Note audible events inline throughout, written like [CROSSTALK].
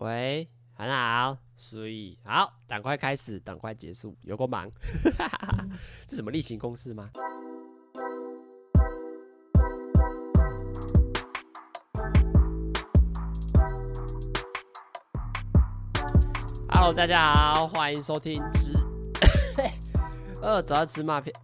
喂，很好，所以好，赶快开始，赶快结束，有够忙，[LAUGHS] 是什么例行公事吗？Hello，大家好，欢迎收听直，[LAUGHS] 呃，早上吃麦片，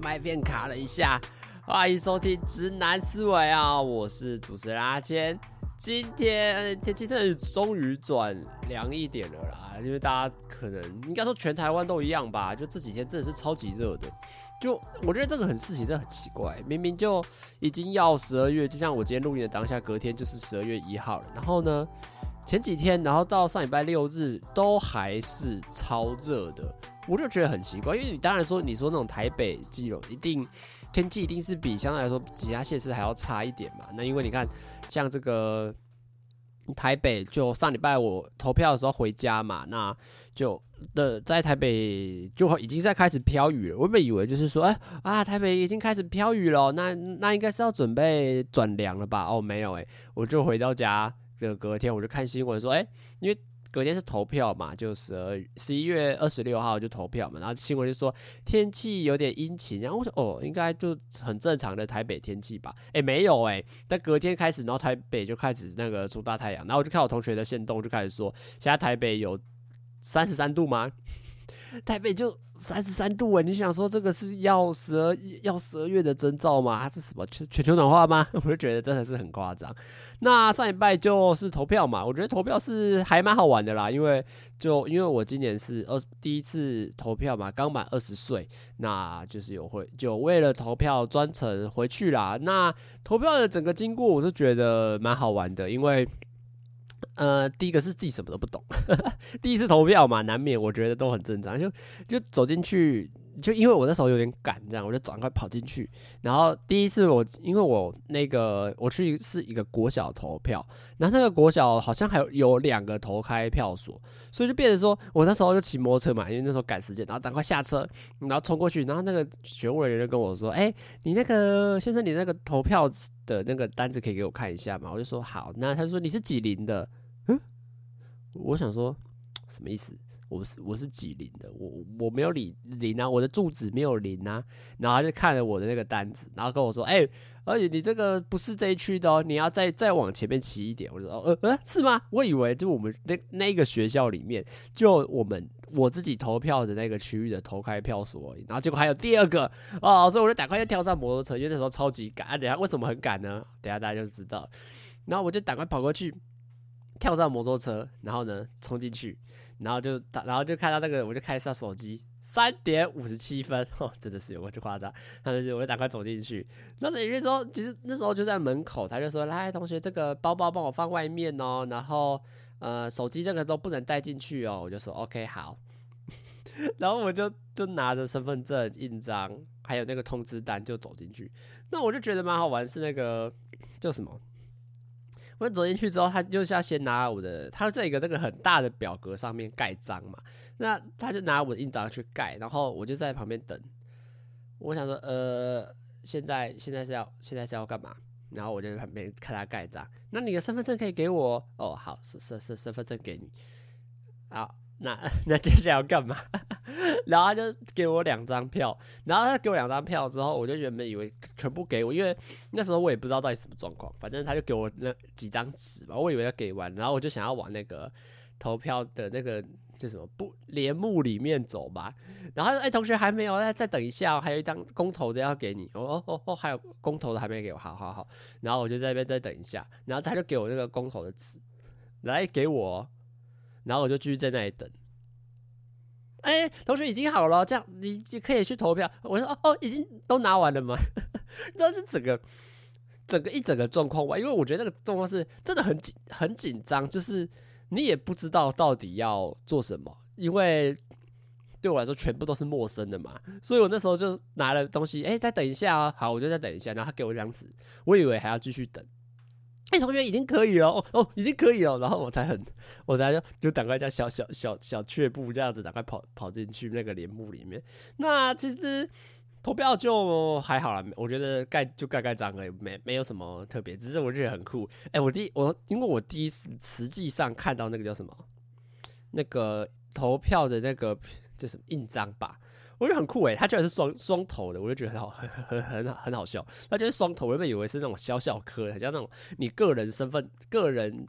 麦片卡了一下，欢迎收听直男思维啊，我是主持人阿谦。今天天气真的终于转凉一点了啦，因为大家可能应该说全台湾都一样吧，就这几天真的是超级热的。就我觉得这个很事情真的很奇怪，明明就已经要十二月，就像我今天录音的当下，隔天就是十二月一号了。然后呢，前几天，然后到上礼拜六日都还是超热的，我就觉得很奇怪。因为你当然说你说那种台北、基隆一定天气一定是比相对来说其他县市还要差一点嘛。那因为你看。像这个台北，就上礼拜我投票的时候回家嘛，那就的在台北就已经在开始飘雨了。我本以为就是说，哎、啊，台北已经开始飘雨了，那那应该是要准备转凉了吧？哦，没有哎、我就回到家的隔天，我就看新闻说，哎、因为。隔天是投票嘛，就十二十一月二十六号就投票嘛，然后新闻就说天气有点阴晴，然后我说哦，应该就很正常的台北天气吧？哎，没有哎，但隔天开始，然后台北就开始那个出大太阳，然后我就看我同学的线动，就开始说现在台北有三十三度吗？台北就三十三度哎，你想说这个是要十二要十二月的征兆吗？它是什么全全球暖化吗？[LAUGHS] 我就觉得真的是很夸张。那上礼拜就是投票嘛，我觉得投票是还蛮好玩的啦，因为就因为我今年是二第一次投票嘛，刚满二十岁，那就是有会就为了投票专程回去啦。那投票的整个经过，我是觉得蛮好玩的，因为。呃，第一个是自己什么都不懂，[LAUGHS] 第一次投票嘛，难免我觉得都很正常。就就走进去，就因为我那时候有点赶，这样我就赶快跑进去。然后第一次我，因为我那个我去是一个国小投票，然后那个国小好像还有有两个投开票所，所以就变成说我那时候就骑摩托车嘛，因为那时候赶时间，然后赶快下车，然后冲过去，然后那个选务人员就跟我说：“哎，你那个先生，你那个投票的那个单子可以给我看一下吗？”我就说：“好。”那他就说：“你是几龄的？”嗯，我想说什么意思？我是我是几零的？我我没有零零啊，我的住址没有零啊。然后他就看了我的那个单子，然后跟我说：“哎、而且你这个不是这一区的哦，你要再再往前面骑一点。”我就说：“呃呃，是吗？我以为就我们那那个学校里面，就我们我自己投票的那个区域的投开票所而已。然后结果还有第二个哦，所以我就赶快就跳上摩托车，因为那时候超级赶。啊，等下为什么很赶呢？等下大家就知道。然后我就赶快跑过去。跳上摩托车，然后呢，冲进去，然后就，然后就看到那个，我就开一下手机，三点五十七分，[LAUGHS] 哦，真的是有够夸张。他就我就赶快走进去，那进去之后，其实那时候就在门口，他就说：“来，同学，这个包包帮我放外面哦，然后呃，手机那个都不能带进去哦。”我就说：“OK，好。” [LAUGHS] 然后我就就拿着身份证印章，还有那个通知单就走进去。那我就觉得蛮好玩，是那个叫什么？我走进去之后，他就是要先拿我的，他在一个那个很大的表格上面盖章嘛。那他就拿我的印章去盖，然后我就在旁边等。我想说，呃，现在现在是要现在是要干嘛？然后我就在旁边看他盖章。那你的身份证可以给我？哦，好，是是是，身份证给你。好。那 [LAUGHS] 那接下来要干嘛？[LAUGHS] 然后他就给我两张票，然后他给我两张票之后，我就原本以为全部给我，因为那时候我也不知道到底什么状况，反正他就给我那几张纸吧，我以为要给完，然后我就想要往那个投票的那个就什么不帘幕里面走吧，然后他说：“哎、同学还没有，再再等一下，还有一张公投的要给你。”哦哦哦哦，还有公投的还没给我，好好好，然后我就在那边再等一下，然后他就给我那个公投的纸，来给我。然后我就继续在那里等。哎，同学已经好了，这样你就可以去投票。我说哦哦，已经都拿完了吗？[LAUGHS] 这是整个整个一整个状况吧，因为我觉得那个状况是真的很紧很紧张，就是你也不知道到底要做什么，因为对我来说全部都是陌生的嘛。所以我那时候就拿了东西，哎，再等一下啊，好，我就再等一下。然后他给我一张纸，我以为还要继续等。哎、同学已经可以了哦哦，已经可以了，然后我才很，我才就就赶快这样小小小小雀步这样子，赶快跑跑进去那个帘幕里面。那其实投票就还好啦，我觉得盖就盖盖章而已，没没有什么特别，只是我觉得很酷。哎、我第我因为我第一次实际上看到那个叫什么，那个投票的那个就是印章吧。我觉得很酷诶、欸，它居然是双双头的，我就觉得很好，很很很很好笑。它就是双头，我原本以为是那种小小颗，很像那种你个人身份、个人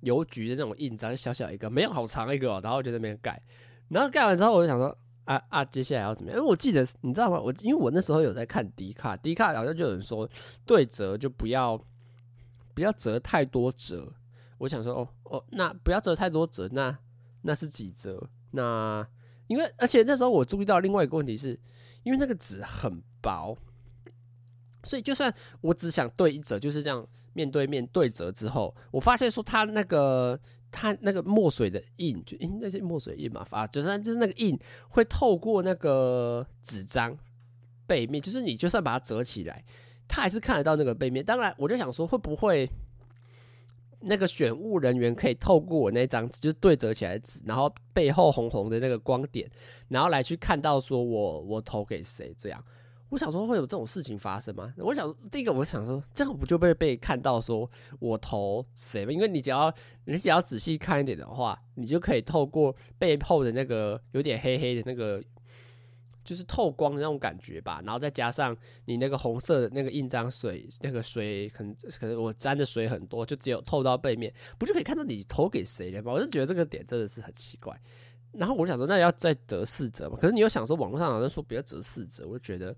邮局的那种印章，小小一个，没有好长一个、喔。然后就在那边盖，然后盖完之后，我就想说，啊啊，接下来要怎么样？因为我记得，你知道吗？我因为我那时候有在看迪卡，迪卡好像就有人说，对折就不要不要折太多折。我想说，哦哦，那不要折太多折，那那是几折？那因为，而且那时候我注意到另外一个问题是，因为那个纸很薄，所以就算我只想对一折，就是这样面对面对折之后，我发现说它那个它那个墨水的印，就因那些墨水印嘛，发就算就是那个印会透过那个纸张背面，就是你就算把它折起来，它还是看得到那个背面。当然，我就想说会不会。那个选务人员可以透过我那张纸，就是对折起来的纸，然后背后红红的那个光点，然后来去看到说我我投给谁这样。我想说会有这种事情发生吗？我想第一个我想说这样不就被被看到说我投谁吗？因为你只要你只要仔细看一点的话，你就可以透过背后的那个有点黑黑的那个。就是透光的那种感觉吧，然后再加上你那个红色的那个印章水，那个水可能可能我沾的水很多，就只有透到背面，不就可以看到你投给谁了吗？我就觉得这个点真的是很奇怪。然后我就想说，那要再折四折嘛？可是你又想说，网络上好像说不要折四折，我就觉得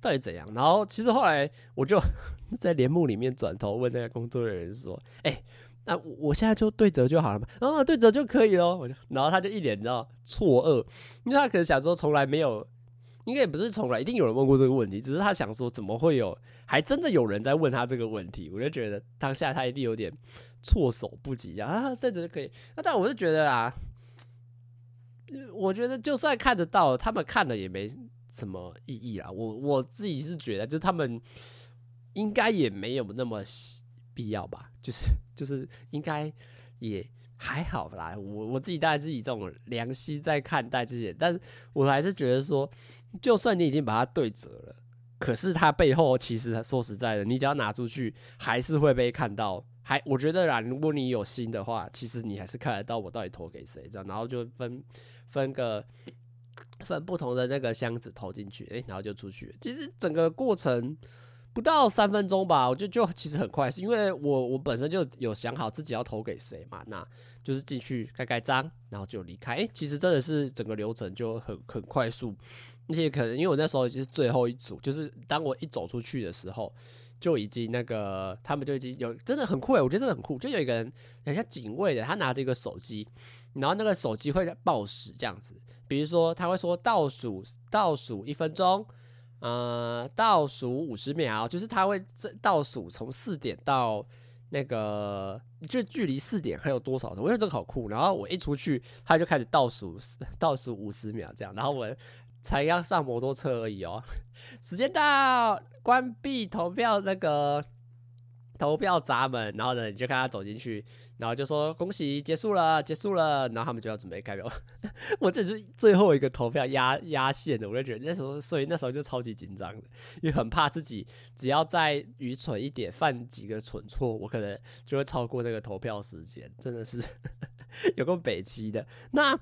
到底怎样？然后其实后来我就 [LAUGHS] 在帘幕里面转头问那个工作人员说：“哎、那我现在就对折就好了嘛？然后对折就可以了。”我就，然后他就一脸你知道错愕，因为他可能想说从来没有。应该也不是从来，一定有人问过这个问题，只是他想说怎么会有，还真的有人在问他这个问题，我就觉得当下他一定有点措手不及啊，这样子可以。那但我是觉得啊，我觉得就算看得到，他们看了也没什么意义啊。我我自己是觉得，就他们应该也没有那么必要吧，就是就是应该也还好啦。我我自己大概是以这种良心在看待这些，但是我还是觉得说。就算你已经把它对折了，可是它背后其实说实在的，你只要拿出去，还是会被看到。还我觉得啦，如果你有心的话，其实你还是看得到我到底投给谁这样，然后就分分个分不同的那个箱子投进去，诶、然后就出去。其实整个过程不到三分钟吧，我觉得就其实很快，是因为我我本身就有想好自己要投给谁嘛，那就是进去盖盖章，然后就离开。诶、其实真的是整个流程就很很快速。而且可能因为我那时候已经是最后一组，就是当我一走出去的时候，就已经那个他们就已经有真的很酷诶，我觉得真的很酷。就有一个人很像警卫的，他拿着一个手机，然后那个手机会报时这样子，比如说他会说倒数倒数一分钟，呃，倒数五十秒，就是他会这倒数从四点到那个就距离四点还有多少？我觉得这个好酷。然后我一出去，他就开始倒数倒数五十秒这样，然后我。才要上摩托车而已哦，时间到，关闭投票那个投票闸门，然后呢，你就看他走进去，然后就说恭喜结束了，结束了，然后他们就要准备开票。[LAUGHS] 我这是最后一个投票压压线的，我就觉得那时候，所以那时候就超级紧张的，因为很怕自己只要再愚蠢一点，犯几个蠢错，我可能就会超过那个投票时间，真的是 [LAUGHS] 有够北七的那。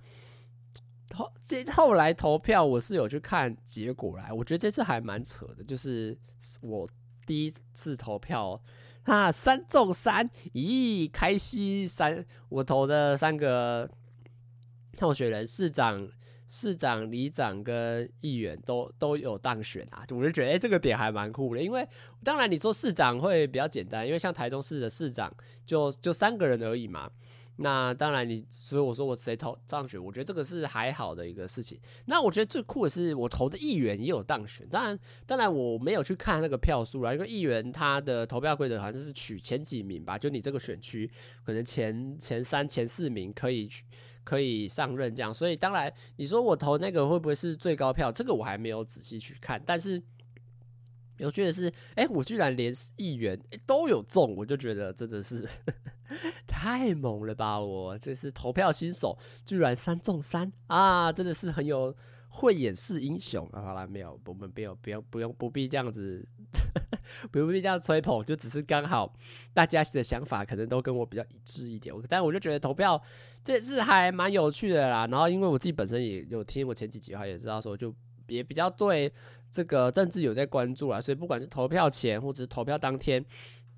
后这后来投票，我是有去看结果来，我觉得这次还蛮扯的，就是我第一次投票，啊，三中三，咦，开心三，我投的三个候选人，市长、市长、里长跟议员都都有当选啊，我就觉得哎、这个点还蛮酷的，因为当然你说市长会比较简单，因为像台中市的市长就就三个人而已嘛。那当然，你所以我说我谁投当选，我觉得这个是还好的一个事情。那我觉得最酷的是，我投的议员也有当选。当然，当然我没有去看那个票数啦，因为议员他的投票规则好像是取前几名吧，就你这个选区可能前前三、前四名可以可以上任这样。所以当然，你说我投那个会不会是最高票？这个我还没有仔细去看，但是。有趣的是，哎、我居然连议员、欸、都有中，我就觉得真的是 [LAUGHS] 太猛了吧！我这是投票新手，居然三中三啊，真的是很有慧眼识英雄啊。好啦，没有，我们没有，不用，不用，不必这样子，[LAUGHS] 不必这样吹捧，就只是刚好大家的想法可能都跟我比较一致一点。但我就觉得投票这次还蛮有趣的啦。然后因为我自己本身也有听我前几集的话，也知道说就也比较对这个政治有在关注啦，所以不管是投票前或者是投票当天。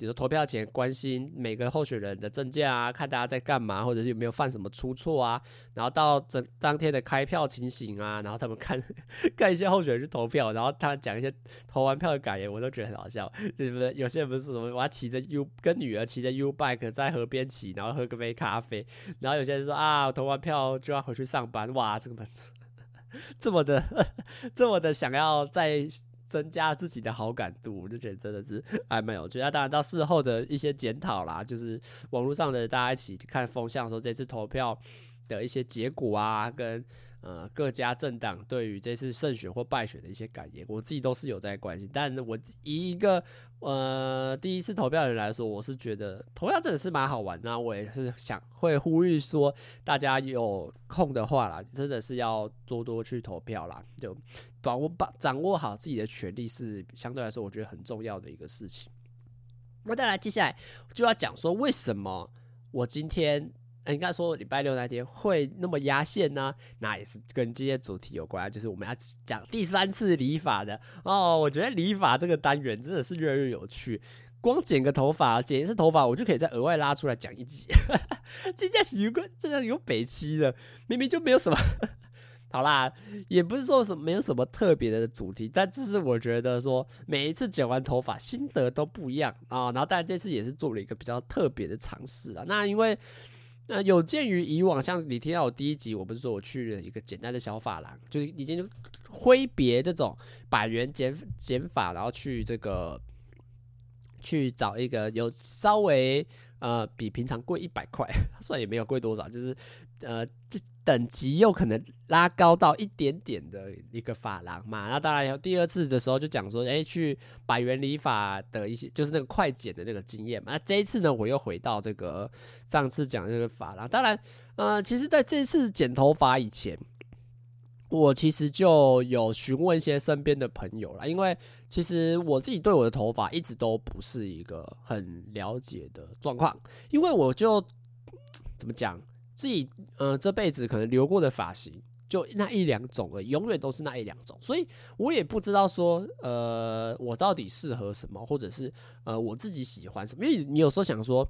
比如说投票前关心每个候选人的证件啊，看大家在干嘛，或者是有没有犯什么出错啊，然后到整当天的开票情形啊，然后他们看 [LAUGHS] 看一些候选人去投票，然后他讲一些投完票的感言，我都觉得很好笑，对不对？有些人不是什么我要骑着 U 跟女儿骑着 U bike 在河边骑，然后喝个杯咖啡，然后有些人说啊，投完票就要回去上班，哇，这个这么的 [LAUGHS] 这么的想要再。增加自己的好感度，我就觉得真的是还没有趣。那当然到事后的一些检讨啦，就是网络上的大家一起看风向，的时候这次投票的一些结果啊，跟。呃，各家政党对于这次胜选或败选的一些感言，我自己都是有在关心。但我以一个呃第一次投票的人来说，我是觉得投票真的是蛮好玩。那我也是想会呼吁说，大家有空的话啦，真的是要多多去投票啦，就把握把掌握好自己的权利是相对来说我觉得很重要的一个事情。那再来，接下来就要讲说为什么我今天。应该说礼拜六那天会那么压线呢？那也是跟今天主题有关，就是我们要讲第三次理发的哦。我觉得理发这个单元真的是越来越有趣，光剪个头发，剪一次头发，我就可以再额外拉出来讲一集。[LAUGHS] 今天是有个这样有北七的，明明就没有什么。[LAUGHS] 好啦，也不是说什么没有什么特别的主题，但只是我觉得说每一次剪完头发心得都不一样啊、然后当然这次也是做了一个比较特别的尝试啊。那因为。那有鉴于以往，像你听到我第一集，我不是说我去了一个简单的小发廊，就是已经挥别这种百元减减法，然后去这个去找一个有稍微呃比平常贵一百块，[LAUGHS] 算也没有贵多少，就是呃这。等级又可能拉高到一点点的一个发廊嘛，那当然有第二次的时候就讲说，哎、去百元理发的一些，就是那个快剪的那个经验嘛。那这一次呢，我又回到这个上次讲的那个发廊。当然，呃，其实在这次剪头发以前，我其实就有询问一些身边的朋友啦，因为其实我自己对我的头发一直都不是一个很了解的状况，因为我就怎么讲？自己呃这辈子可能留过的发型就那一两种了，永远都是那一两种，所以我也不知道说呃我到底适合什么，或者是呃我自己喜欢什么。因为你有时候想说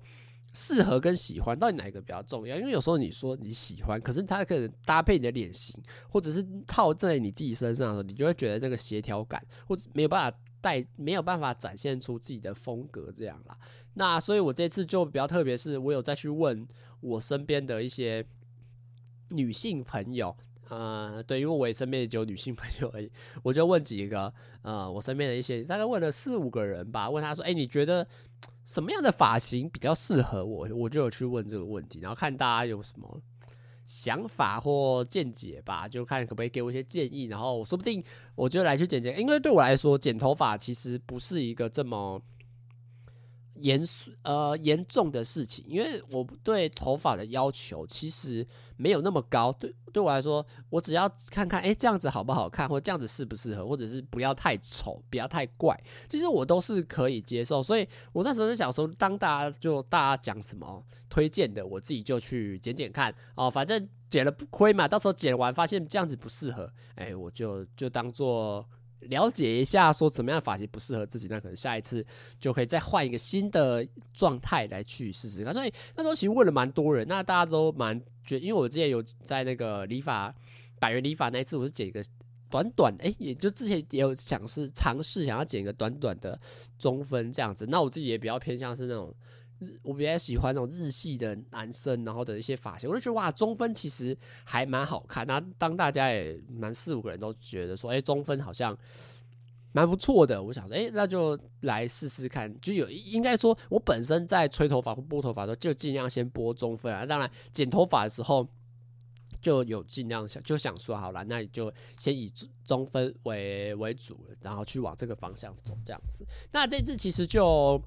适合跟喜欢到底哪一个比较重要？因为有时候你说你喜欢，可是它可能搭配你的脸型，或者是套在你自己身上的时候，你就会觉得那个协调感或者没有办法带，没有办法展现出自己的风格这样啦。那所以我这次就比较特别，是我有再去问。我身边的一些女性朋友，呃，对，因为我也身边也只有女性朋友而已，[LAUGHS] 我就问几个，呃，我身边的一些，大概问了四五个人吧，问他说，哎，你觉得什么样的发型比较适合我？我就有去问这个问题，然后看大家有什么想法或见解吧，就看可不可以给我一些建议，然后说不定我就来去剪剪，因为对我来说，剪头发其实不是一个这么。严肃呃严重的事情，因为我对头发的要求其实没有那么高。对对我来说，我只要看看，哎，这样子好不好看，或这样子适不适合，或者是不要太丑，不要太怪，其实我都是可以接受。所以我那时候就想说，当大家就大家讲什么推荐的，我自己就去剪剪看哦，反正剪了不亏嘛。到时候剪完发现这样子不适合，哎，我就就当做。了解一下，说怎么样发型不适合自己，那可能下一次就可以再换一个新的状态来去试试看。所以那时候其实问了蛮多人，那大家都蛮觉得，因为我之前有在那个理发百元理发那一次，我是剪一个短短，诶、欸，也就之前也有想是尝试想要剪一个短短的中分这样子。那我自己也比较偏向是那种。我比较喜欢那种日系的男生，然后的一些发型，我就觉得哇，中分其实还蛮好看。那当大家也蛮四五个人都觉得说，哎，中分好像蛮不错的，我想说，哎，那就来试试看。就有应该说，我本身在吹头发或拨头发的时候，就尽量先拨中分啊。当然，剪头发的时候就有尽量想就想说，好了，那你就先以中分为为主，然后去往这个方向走，这样子。那这次其实就。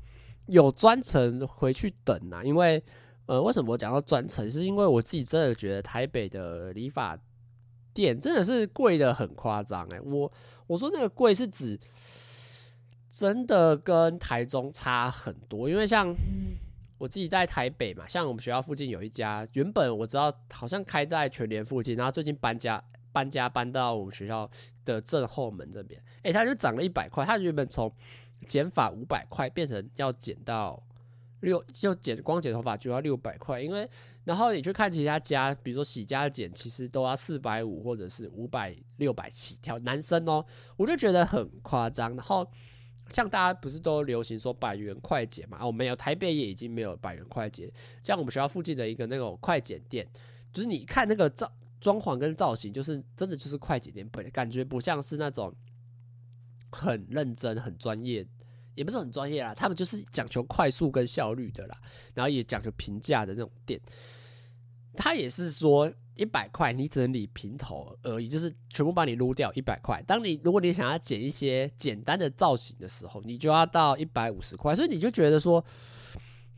有专程回去等啊，因为呃，为什么我讲到专程？是因为我自己真的觉得台北的理发店真的是贵得很夸张哎，我我说那个贵是指真的跟台中差很多，因为像我自己在台北嘛，像我们学校附近有一家，原本我知道好像开在全联附近，然后最近搬家搬家搬到我们学校的正后门这边，哎，它就涨了一百块，它原本从剪发五百块变成要剪到六，就剪光剪头发就要六百块，因为。然后你去看其他家，比如说洗家剪，其实都要四百五或者是五百、六百起跳。男生哦，我就觉得很夸张。然后像大家不是都流行说百元快剪嘛？哦，没有，台北也已经没有百元快剪。像我们学校附近的一个那种快剪店，就是你看那个造装潢跟造型，就是真的就是快剪店，本感觉不像是那种很认真、很专业。也不是很专业啦，他们就是讲求快速跟效率的啦，然后也讲求平价的那种店。他也是说一百块，你只能理平头而已，就是全部帮你撸掉一百块。当你如果你想要剪一些简单的造型的时候，你就要到一百五十块。所以你就觉得说，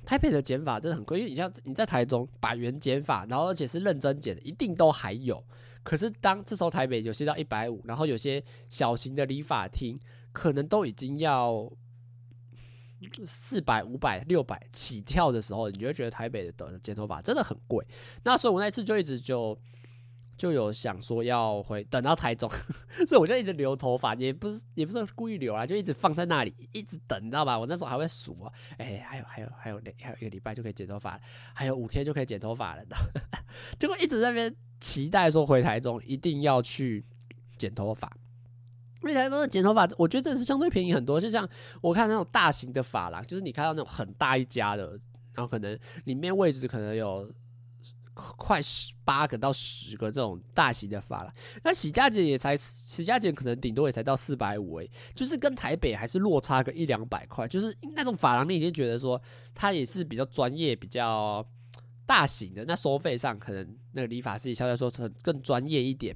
台北的剪法真的很贵，因为你像你在台中百元剪法，然后而且是认真剪的，一定都还有。可是当这时候台北有些到一百五，然后有些小型的理发厅可能都已经要。四百、五百、六百起跳的时候，你就会觉得台北的剪头发真的很贵。那所以，我那次就一直就就有想说要回等到台中，[LAUGHS] 所以我就一直留头发，也不是也不是故意留啊，就一直放在那里，一直等，你知道吧？我那时候还会数啊，哎，还有还有还有还有一个礼拜就可以剪头发，还有五天就可以剪头发了的，[LAUGHS] 结果一直在那边期待说回台中一定要去剪头发。因为台中的剪头发，我觉得这是相对便宜很多。就像我看那种大型的发廊，就是你看到那种很大一家的，然后可能里面位置可能有快十八个到十个这种大型的发廊，那洗家剪也才洗家剪可能顶多也才到四百五诶，就是跟台北还是落差个一两百块。就是那种发廊，你已经觉得说它也是比较专业、比较大型的，那收费上可能那个理发师相对来说很更专业一点。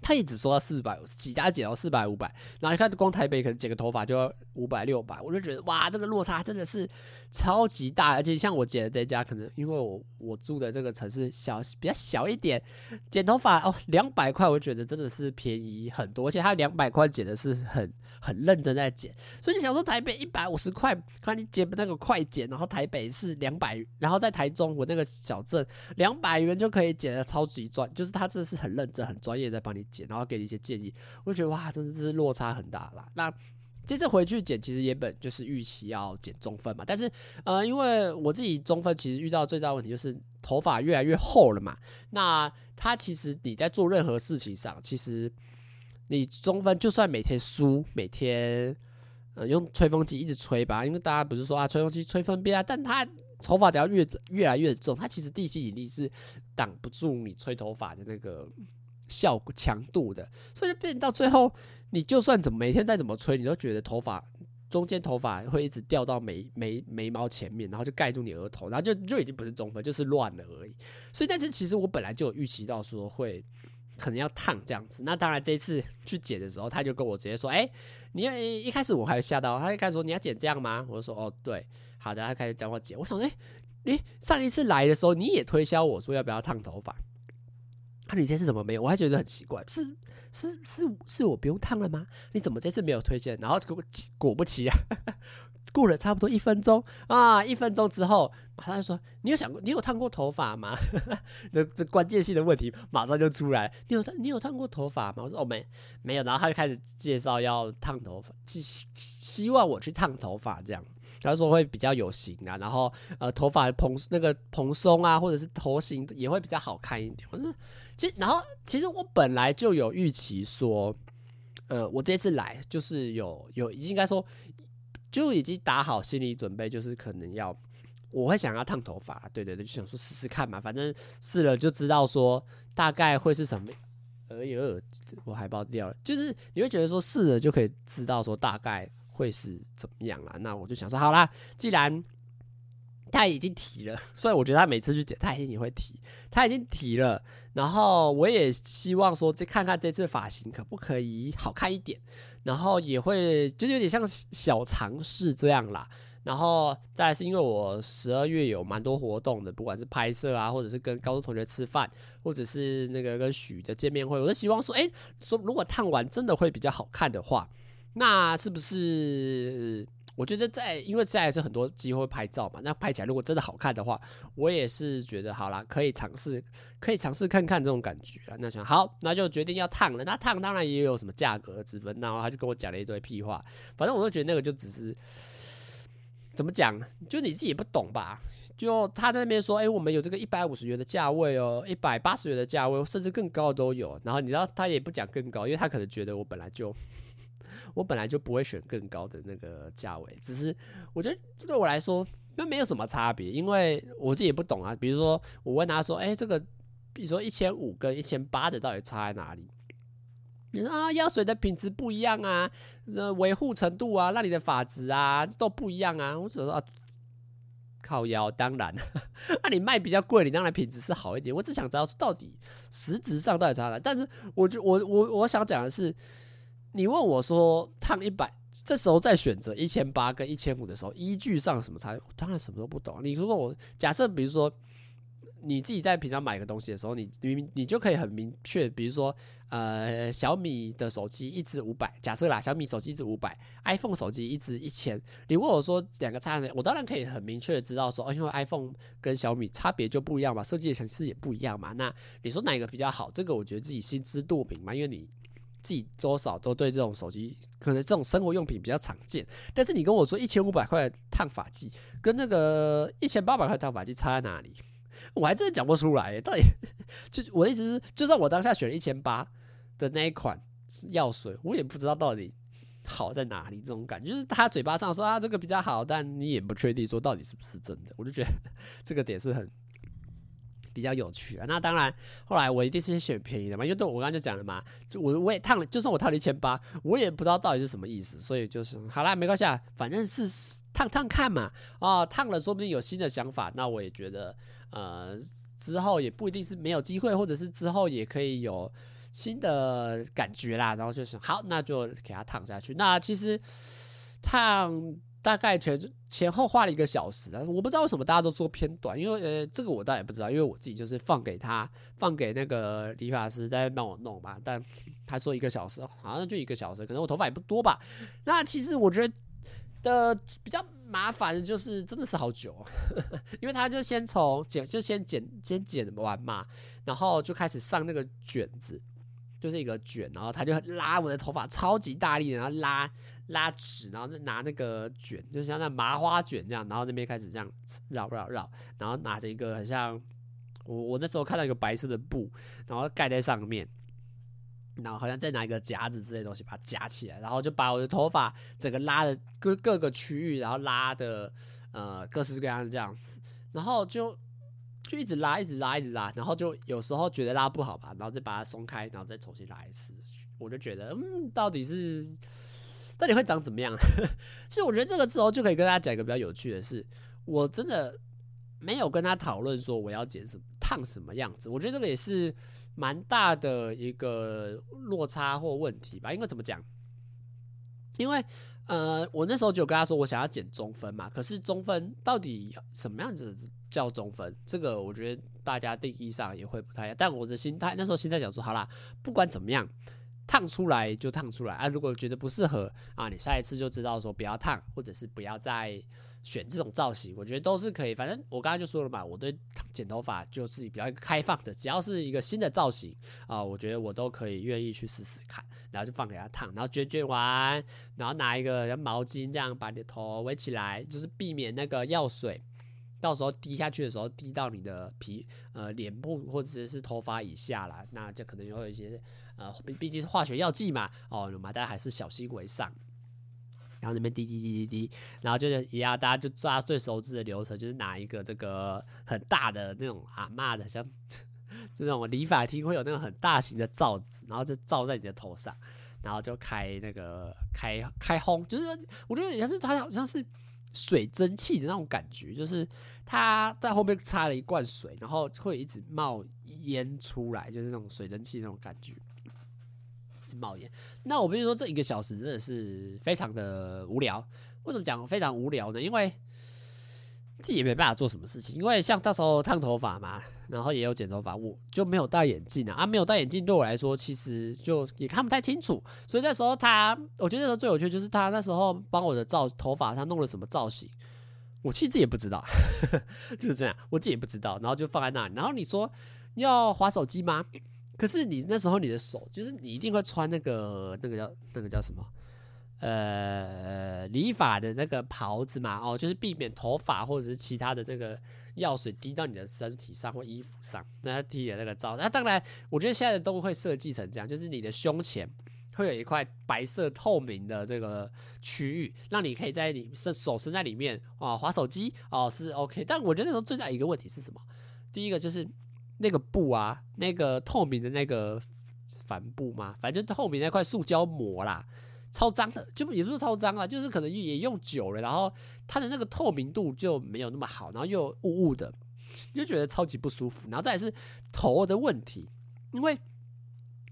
他也只收到四百，几家剪到四百五百，然后你看光台北可能剪个头发就要五百六百，我就觉得哇，这个落差真的是超级大，而且像我剪的这家，可能因为我我住的这个城市小比较小一点，剪头发哦两百块，我觉得真的是便宜很多，而且他两百块剪的是很很认真在剪，所以你想说台北一百五十块，看你剪那个快剪，然后台北是两百，然后在台中我那个小镇两百元就可以剪的超级专，就是他这是很认真很专业在帮你。剪，然后给你一些建议，我就觉得哇，真的是落差很大啦。那这次回去剪，其实原本就是预期要剪中分嘛，但是呃，因为我自己中分其实遇到最大问题就是头发越来越厚了嘛。那它其实你在做任何事情上，其实你中分就算每天梳，每天呃用吹风机一直吹吧，因为大家不是说啊吹风机吹分边啊，但它头发只要越越来越重，它其实地心引力是挡不住你吹头发的那个。效果强度的，所以就变到最后，你就算怎么每天再怎么吹，你都觉得头发中间头发会一直掉到眉眉眉毛前面，然后就盖住你额头，然后就就已经不是中分，就是乱了而已。所以，但是其实我本来就有预期到说会可能要烫这样子。那当然这一次去剪的时候，他就跟我直接说：“哎，你要一开始我还有吓到，他一开始说你要剪这样吗？”我就说：“哦，对，好的。”他开始讲我剪，我想：“哎，你上一次来的时候你也推销我说要不要烫头发？”那、你这次怎么没有？我还觉得很奇怪，是是是是我不用烫了吗？你怎么这次没有推荐？然后果果不其然，过了差不多一分钟啊，一分钟之后，马上就说：“你有想过，你有烫过头发吗？” [LAUGHS] 这这关键性的问题马上就出来。你有你有烫过头发吗？我说：“哦，没没有。”然后他就开始介绍要烫头发，希希望我去烫头发这样。他说会比较有型啊，然后呃头发蓬那个蓬松啊，或者是头型也会比较好看一点。我说。其实，然后其实我本来就有预期说，呃，我这次来就是有有应该说就已经打好心理准备，就是可能要我会想要烫头发，对对对，就想说试试看嘛，反正试了就知道说大概会是什么。哎呦，我海报掉了，就是你会觉得说试了就可以知道说大概会是怎么样啦。那我就想说，好啦，既然。他已经提了，所以我觉得他每次去剪，他一定也会提。他已经提了，然后我也希望说，这看看这次发型可不可以好看一点，然后也会就是有点像小尝试这样啦。然后再是因为我十二月有蛮多活动的，不管是拍摄啊，或者是跟高中同学吃饭，或者是那个跟许的见面会，我都希望说，哎，说如果烫完真的会比较好看的话，那是不是？我觉得在，因为在是很多机会拍照嘛，那拍起来如果真的好看的话，我也是觉得好啦，可以尝试，可以尝试看看这种感觉啊。那想好，那就决定要烫了。那烫当然也有什么价格之分，然后他就跟我讲了一堆屁话。反正我就觉得那个就只是怎么讲，就你自己也不懂吧？就他在那边说，哎、我们有这个一百五十元的价位哦，一百八十元的价位，甚至更高的都有。然后你知道他也不讲更高，因为他可能觉得我本来就。我本来就不会选更高的那个价位，只是我觉得对我来说那没有什么差别，因为我自己也不懂啊。比如说我问他说：“哎，这个比如说一千五跟一千八的到底差在哪里？”你说啊，药水的品质不一样啊，这维护程度啊，那你的法质啊都不一样啊。我只说啊，靠腰，当然，那 [LAUGHS] 你卖比较贵，你当然品质是好一点。我只想知道到底实质上到底差哪。但是我就我我我想讲的是。你问我说烫一百，这时候再选择一千八跟一千五的时候，依据上什么差？我当然什么都不懂。你如果我假设，比如说你自己在平常买个东西的时候，你你你就可以很明确，比如说呃小米的手机一支五百，假设啦，小米手机一支五百，iPhone 手机一支一千。你问我说两个差在哪？我当然可以很明确的知道说，哦，因为 iPhone 跟小米差别就不一样嘛，设计的形式也不一样嘛。那你说哪个比较好？这个我觉得自己心知肚明嘛，因为你。自己多少都对这种手机，可能这种生活用品比较常见。但是你跟我说一千五百块烫发剂，跟那个一千八百块烫发剂差在哪里？[LAUGHS] 我还真的讲不出来。到底 [LAUGHS] 就我的意思是，就算我当下选了一千八的那一款药水，我也不知道到底好在哪里。这种感觉就是他嘴巴上说啊这个比较好，但你也不确定说到底是不是真的。我就觉得 [LAUGHS] 这个点是很。比较有趣啊，那当然，后来我一定是选便宜的嘛，因为对我刚刚就讲了嘛，就我我也烫了，就算我烫了一千八，我也不知道到底是什么意思，所以就是好啦，没关系啊，反正是烫烫看嘛，哦，烫了说不定有新的想法，那我也觉得，呃，之后也不一定是没有机会，或者是之后也可以有新的感觉啦，然后就是好，那就给它烫下去。那其实烫。大概前前后花了一个小时啊，我不知道为什么大家都说偏短，因为呃，这个我倒也不知道，因为我自己就是放给他，放给那个理发师在帮我弄嘛。但他说一个小时，好像就一个小时，可能我头发也不多吧。那其实我觉得的比较麻烦的就是真的是好久，[LAUGHS] 因为他就先从剪，就先剪，先剪完嘛，然后就开始上那个卷子，就是一个卷，然后他就拉我的头发超级大力，然后拉。拉直，然后拿那个卷，就像那麻花卷这样，然后那边开始这样绕绕绕，然后拿着一个很像我我那时候看到一个白色的布，然后盖在上面，然后好像再拿一个夹子之类的东西把它夹起来，然后就把我的头发整个拉的各各个区域，然后拉的呃各式各样的这样子，然后就就一直拉，一直拉，一直拉，然后就有时候觉得拉不好吧，然后再把它松开，然后再重新拉一次，我就觉得嗯，到底是。到底会长怎么样？[LAUGHS] 其实我觉得这个时候就可以跟大家讲一个比较有趣的事，我真的没有跟他讨论说我要剪什么烫什么样子。我觉得这个也是蛮大的一个落差或问题吧。因为怎么讲？因为呃，我那时候就跟他说我想要剪中分嘛。可是中分到底什么样子叫中分？这个我觉得大家定义上也会不太一样。但我的心态那时候心态想说，好啦，不管怎么样。烫出来就烫出来啊！如果觉得不适合啊，你下一次就知道说不要烫，或者是不要再选这种造型。我觉得都是可以。反正我刚刚就说了嘛，我对剪头发就是比较开放的，只要是一个新的造型啊，我觉得我都可以愿意去试试看。然后就放给他烫，然后卷卷完，然后拿一个毛巾这样把你的头围起来，就是避免那个药水到时候滴下去的时候滴到你的皮呃脸部或者是头发以下啦，那就可能有一些。呃，毕毕竟是化学药剂嘛，哦，大家还是小心为上。然后那边滴滴滴滴滴，然后就是一样，大家就抓最熟知的流程，就是拿一个这个很大的那种阿嬷的，像这种理发厅会有那种很大型的罩子，然后就罩在你的头上，然后就开那个开开轰，就是我觉得也是它好像是水蒸气的那种感觉，就是它在后面插了一罐水，然后会一直冒烟出来，就是那种水蒸气那种感觉。直冒烟，那我比如说这一个小时真的是非常的无聊。为什么讲非常无聊呢？因为自己也没办法做什么事情，因为像到时候烫头发嘛，然后也有剪头发，我就没有戴眼镜啊，啊，没有戴眼镜对我来说其实就也看不太清楚，所以那时候他，我觉得那时候最有趣就是他那时候帮我的造头发上弄了什么造型。我其实自己也不知道，[LAUGHS] 就是这样，我自己也不知道，然后就放在那里。然后你说要滑手机吗？可是你那时候你的手，就是你一定会穿那个那个叫那个叫什么？呃，理发的那个袍子嘛，哦，就是避免头发或者是其他的那个药水滴到你的身体上或衣服上。那他剃的那个招，那当然，我觉得现在的都会设计成这样，就是你的胸前。会有一块白色透明的这个区域，让你可以在你伸手伸在里面啊，滑手机哦是 OK。但我觉得那时候最大一个问题是什么？第一个就是那个布啊，那个透明的那个帆布嘛，反正透明那块塑胶膜啦，超脏的，就也不是超脏啊，就是可能也用久了，然后它的那个透明度就没有那么好，然后又雾雾的，就觉得超级不舒服。然后再是头的问题，因为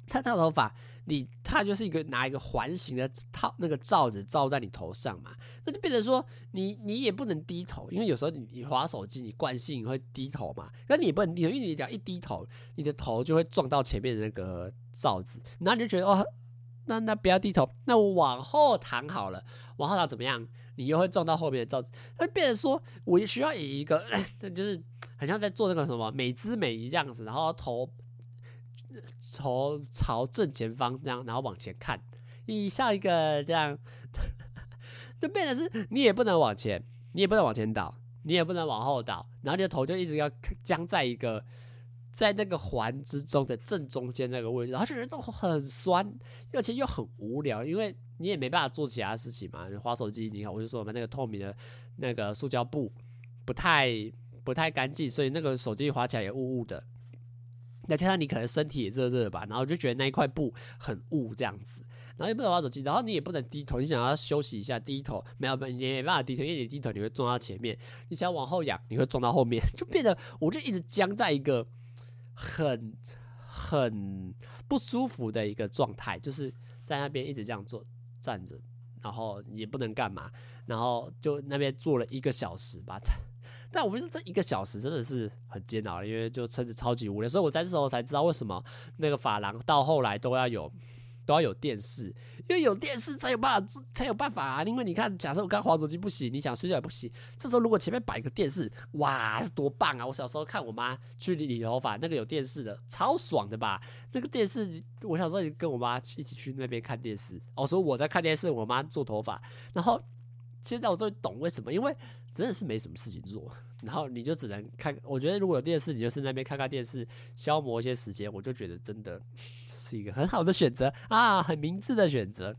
他烫头发。你他就是一个拿一个环形的套那个罩子罩在你头上嘛，那就变成说你你也不能低头，因为有时候你你滑手机你惯性会低头嘛，那你也不能低头，因为你只要一低头，你的头就会撞到前面的那个罩子，然后你就觉得哦，那那不要低头，那我往后躺好了，往后躺怎么样？你又会撞到后面的罩子，那变成说我需要以一个那 [COUGHS] 就是很像在做那个什么美姿美仪这样子，然后头。从朝正前方这样，然后往前看，你像一个这样，[LAUGHS] 就变成是你也不能往前，你也不能往前倒，你也不能往后倒，然后你的头就一直要僵在一个在那个环之中的正中间那个位置，然后就觉得都很酸，而且又很无聊，因为你也没办法做其他事情嘛。滑手机，你看，我就说我们那个透明的那个塑胶布不太不太干净，所以那个手机滑起来也雾雾的。再加上你可能身体也热热吧，然后就觉得那一块布很雾这样子，然后也不能玩手机，然后你也不能低头，你想要休息一下低头，没有，你也没办法低头，因为你低头你会撞到前面，你想往后仰你会撞到后面，就变得我就一直僵在一个很很不舒服的一个状态，就是在那边一直这样坐站着，然后也不能干嘛，然后就那边坐了一个小时吧。但我们是这一个小时真的是很煎熬，因为就车子超级无聊，所以我在这时候才知道为什么那个发廊到后来都要有都要有电视，因为有电视才有办法才有办法啊。因为你看，假设我刚滑手机不行，你想睡觉也不行，这时候如果前面摆一个电视，哇，是多棒啊！我小时候看我妈去理理头发，那个有电视的，超爽的吧？那个电视，我小时候也跟我妈一起去那边看电视，我说我在看电视，我妈做头发，然后。现在我终于懂为什么，因为真的是没什么事情做，然后你就只能看。我觉得如果有电视，你就是那边看看电视，消磨一些时间。我就觉得真的 [LAUGHS] 是一个很好的选择啊，很明智的选择。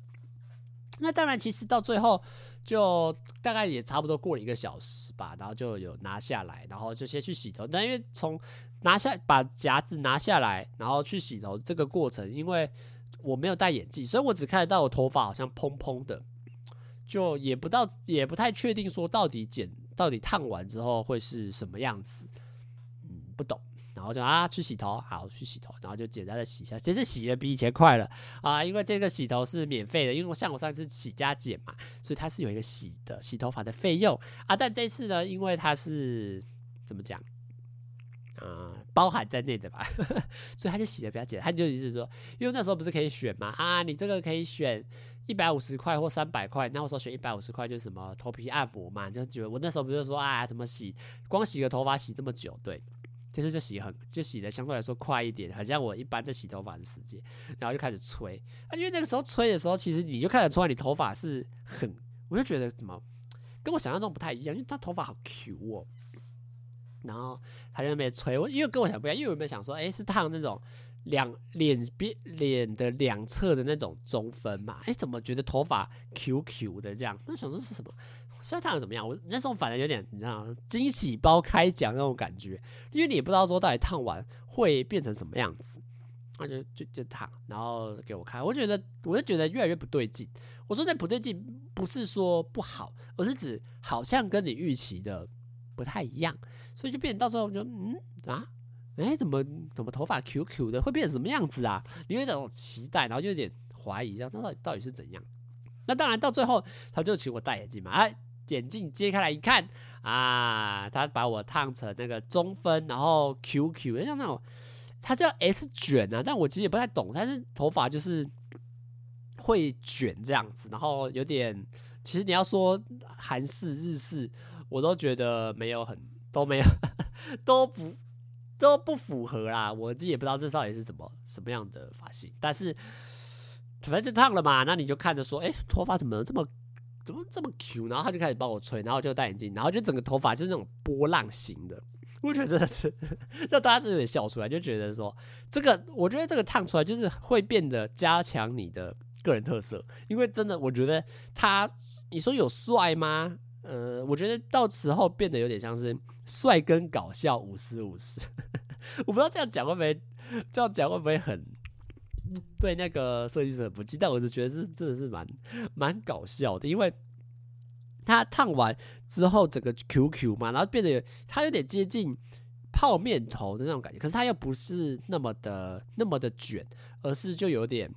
那当然，其实到最后就大概也差不多过了一个小时吧，然后就有拿下来，然后就先去洗头。但因为从拿下把夹子拿下来，然后去洗头这个过程，因为我没有戴眼镜，所以我只看得到我头发好像蓬蓬的。就也不到，也不太确定说到底剪到底烫完之后会是什么样子，嗯，不懂。然后就啊去洗头，好去洗头，然后就简单的洗一下。其实洗的比以前快了啊，因为这个洗头是免费的，因为我像我上次洗加剪嘛，所以它是有一个洗的洗头发的费用啊。但这次呢，因为它是怎么讲啊，包含在内的吧，[LAUGHS] 所以他就洗的比较简单。他就意思是说，因为那时候不是可以选嘛啊，你这个可以选。一百五十块或三百块，那我说选一百五十块就是什么头皮按摩嘛，就觉得我那时候不是说啊，怎么洗，光洗个头发洗这么久，对，其实就洗很就洗的相对来说快一点，好像我一般在洗头发的时间，然后就开始吹啊，因为那个时候吹的时候，其实你就看得出来你头发是很，我就觉得怎么跟我想象中不太一样，因为他头发好 Q 哦，然后他在那边吹，我因为跟我想不一样，因为我没有想说，哎、是烫那种。两脸边脸的两侧的那种中分嘛，哎，怎么觉得头发 Q Q 的这样？那想说是什么？现在烫的怎么样？我那时候反正有点你知道惊喜包开奖那种感觉，因为你也不知道说到底烫完会变成什么样子，那就就就烫，然后给我看，我觉得我就觉得越来越不对劲。我说那不对劲不是说不好，而是指好像跟你预期的不太一样，所以就变到时候我就嗯啊。哎，怎么怎么头发 Q Q 的，会变成什么样子啊？你有一种期待，然后就有点怀疑，这样那到底到底是怎样？那当然到最后他就请我戴眼镜嘛，哎，眼镜揭开来一看啊，他把我烫成那个中分，然后 QQ，像那种他叫 S 卷啊，但我其实也不太懂，但是头发就是会卷这样子，然后有点，其实你要说韩式日式，我都觉得没有很都没有 [LAUGHS] 都不。都不符合啦，我自己也不知道这到底是怎么什么样的发型，但是反正就烫了嘛，那你就看着说，哎、头发怎么这么怎么这么 Q，然后他就开始帮我吹，然后就戴眼镜，然后就整个头发就是那种波浪形的，我觉得真的是 [LAUGHS] 让大家真的有点笑出来，就觉得说这个，我觉得这个烫出来就是会变得加强你的个人特色，因为真的我觉得他，你说有帅吗？呃，我觉得到时候变得有点像是帅跟搞笑五十五十，我不知道这样讲会不会，这样讲会不会很对那个设计师很不敬？但我是觉得是真的是蛮蛮搞笑的，因为他烫完之后整个 QQ 嘛，然后变得有他有点接近泡面头的那种感觉，可是他又不是那么的那么的卷，而是就有点。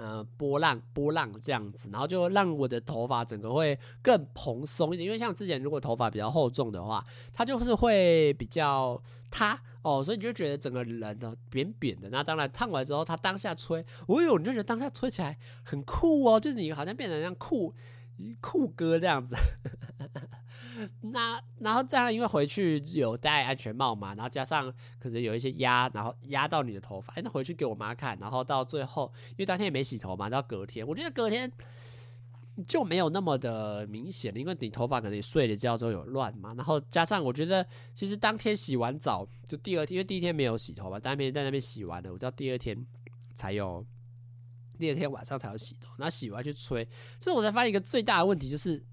呃，波浪波浪这样子，然后就让我的头发整个会更蓬松一点。因为像之前如果头发比较厚重的话，它就是会比较塌哦，所以你就觉得整个人都扁扁的。那当然烫完之后，它当下吹，哦哟，你就觉得当下吹起来很酷哦，就是你好像变成像酷酷哥这样子。那然后这样，因为回去有戴安全帽嘛，然后加上可能有一些压，然后压到你的头发，哎，那回去给我妈看，然后到最后，因为当天也没洗头嘛，到隔天，我觉得隔天就没有那么的明显了，因为你头发可能睡了觉之后有乱嘛，然后加上我觉得其实当天洗完澡，就第二天，因为第一天没有洗头嘛，当天在那边洗完了，我到第二天才有，第二天晚上才有洗头，然后洗完去吹，这我才发现一个最大的问题就是。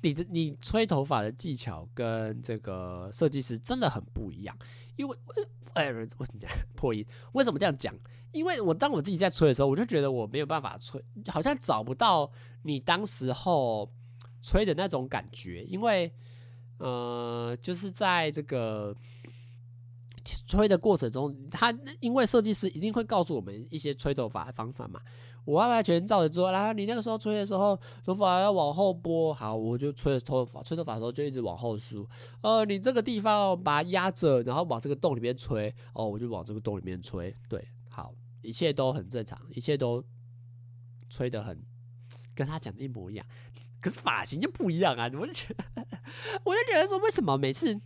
你的你吹头发的技巧跟这个设计师真的很不一样，因为哎，为什么破音？为什么这样讲？因为我当我自己在吹的时候，我就觉得我没有办法吹，好像找不到你当时候吹的那种感觉，因为呃，就是在这个吹的过程中，他因为设计师一定会告诉我们一些吹头发的方法嘛。我完完全照着做，然后你那个时候吹的时候，头发要往后拨，好，我就吹头发，吹头发的时候就一直往后梳。呃，你这个地方把它压着，然后往这个洞里面吹，哦，我就往这个洞里面吹。对，好，一切都很正常，一切都吹得很跟他讲的一模一样。可是发型就不一样啊！我就觉得，我就觉得说，为什么每次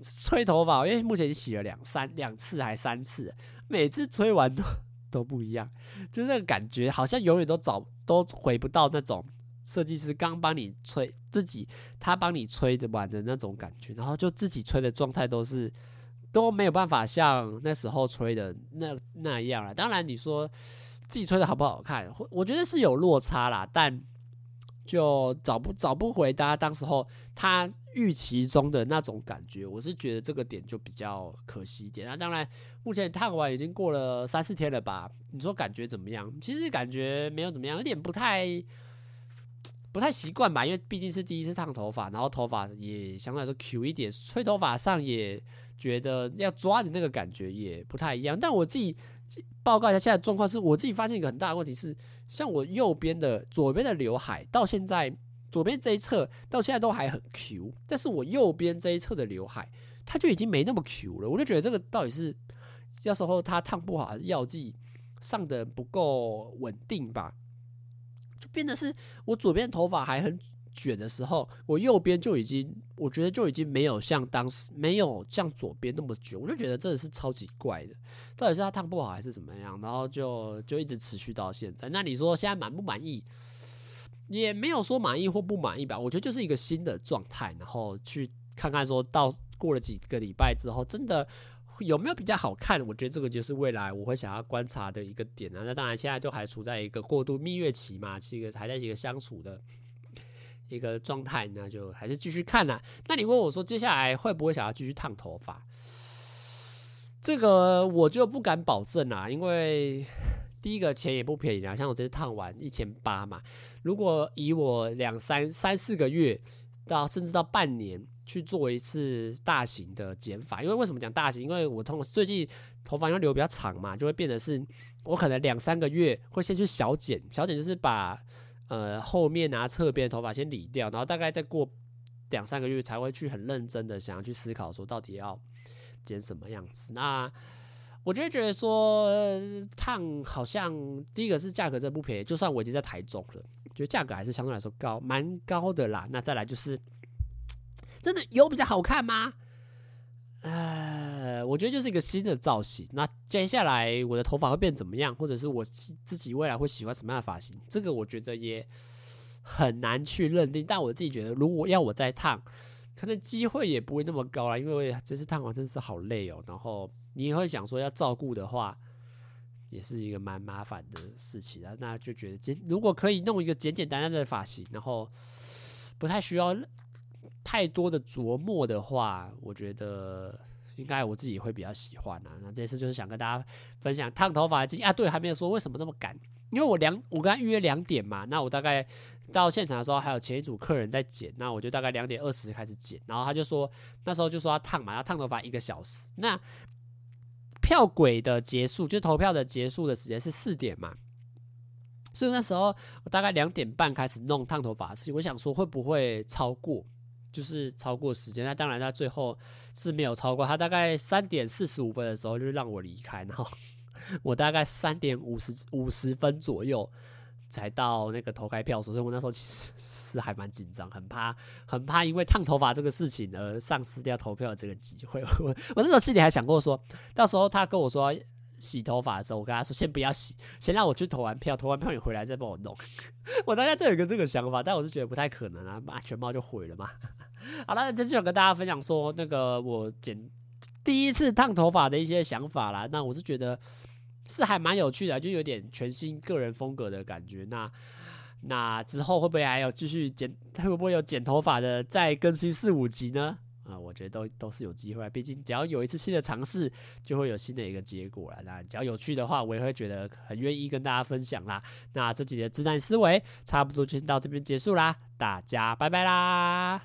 吹头发，因为目前洗了两三两次还三次，每次吹完都。[LAUGHS] 都不一样，就那个感觉，好像永远都找都回不到那种设计师刚帮你吹自己，他帮你吹着玩的那种感觉，然后就自己吹的状态都是都没有办法像那时候吹的那那样了。当然你说自己吹的好不好看，我觉得是有落差啦，但。就找不找不回大家当时候他预期中的那种感觉，我是觉得这个点就比较可惜一点。那当然，目前烫完已经过了三四天了吧？你说感觉怎么样？其实感觉没有怎么样，有点不太不太习惯吧，因为毕竟是第一次烫头发，然后头发也相对来说 Q 一点，吹头发上也觉得要抓的那个感觉也不太一样。但我自己。报告一下现在状况，是我自己发现一个很大的问题是，像我右边的左边的刘海到现在左边这一侧到现在都还很 Q，但是我右边这一侧的刘海它就已经没那么 Q 了。我就觉得这个到底是要时候它烫不好，还是药剂上的不够稳定吧？就变得是我左边头发还很。卷的时候，我右边就已经，我觉得就已经没有像当时没有像左边那么卷，我就觉得真的是超级怪的，到底是他烫不好还是怎么样？然后就就一直持续到现在。那你说现在满不满意？也没有说满意或不满意吧，我觉得就是一个新的状态，然后去看看说到过了几个礼拜之后，真的有没有比较好看？我觉得这个就是未来我会想要观察的一个点啊。那当然现在就还处在一个过渡蜜月期嘛，是一个还在一个相处的。一个状态那，就还是继续看啦。那你问我说，接下来会不会想要继续烫头发？这个我就不敢保证啦，因为第一个钱也不便宜啊。像我这次烫完一千八嘛，如果以我两三三四个月到甚至到半年去做一次大型的剪发，因为为什么讲大型？因为我通最近头发因为留比较长嘛，就会变得是，我可能两三个月会先去小剪，小剪就是把呃后面啊侧边头发先理掉，然后大概再过两三个月才会去很认真的想要去思考说到底要剪什么样子。那我就觉得说烫好像第一个是价格真不便宜，就算我已经在台中了，觉得价格还是相对来说高，蛮高的啦。那再来就是。[TSK] 真的有比较好看吗？呃，呃我觉得就是一个新的造型。那接下来我的头发会变怎么样，或者是我自己未来会喜欢什么样的发型，这个我觉得也很难去认定。但我自己觉得，如果要我再烫，可能机会也不会那么高了，因为这次烫完真的是好累哦。然后你也会想说要照顾的话，也是一个蛮麻烦的事情啊。那就觉得简，如果可以弄一个简简单单的发型，然后不太需要。太多的琢磨的话，我觉得应该我自己会比较喜欢啊。那这次就是想跟大家分享烫头发的经验啊。对，还没有说为什么那么赶，因为我两我跟他预约两点嘛。那我大概到现场的时候，还有前一组客人在剪，那我就大概两点二十开始剪。然后他就说那时候就说要烫嘛，要烫头发一个小时。那票轨的结束，就投票的结束的时间是四点嘛。所以那时候我大概两点半开始弄烫头发的事情，我想说会不会超过。就是超过时间，那当然他最后是没有超过。他大概三点四十五分的时候就让我离开，然后 [LAUGHS] 我大概三点五十五十分左右才到那个投开票所，所以我那时候其实是还蛮紧张，很怕很怕因为烫头发这个事情而丧失掉投票这个机会。[LAUGHS] 我我那时候心里还想过说，到时候他跟我说洗头发的时候，我跟他说先不要洗，先让我去投完票，投完票你回来再帮我弄。[LAUGHS] 我大概这有个这个想法，但我是觉得不太可能啊，把全貌就毁了嘛。[LAUGHS] 好了，这就想跟大家分享说，那个我剪第一次烫头发的一些想法啦。那我是觉得是还蛮有趣的，就有点全新个人风格的感觉。那那之后会不会还有继续剪？会不会有剪头发的再更新四五集呢？我觉得都都是有机会，毕竟只要有一次新的尝试，就会有新的一个结果了。那只要有趣的话，我也会觉得很愿意跟大家分享啦。那这集的直男思维差不多就到这边结束啦，大家拜拜啦。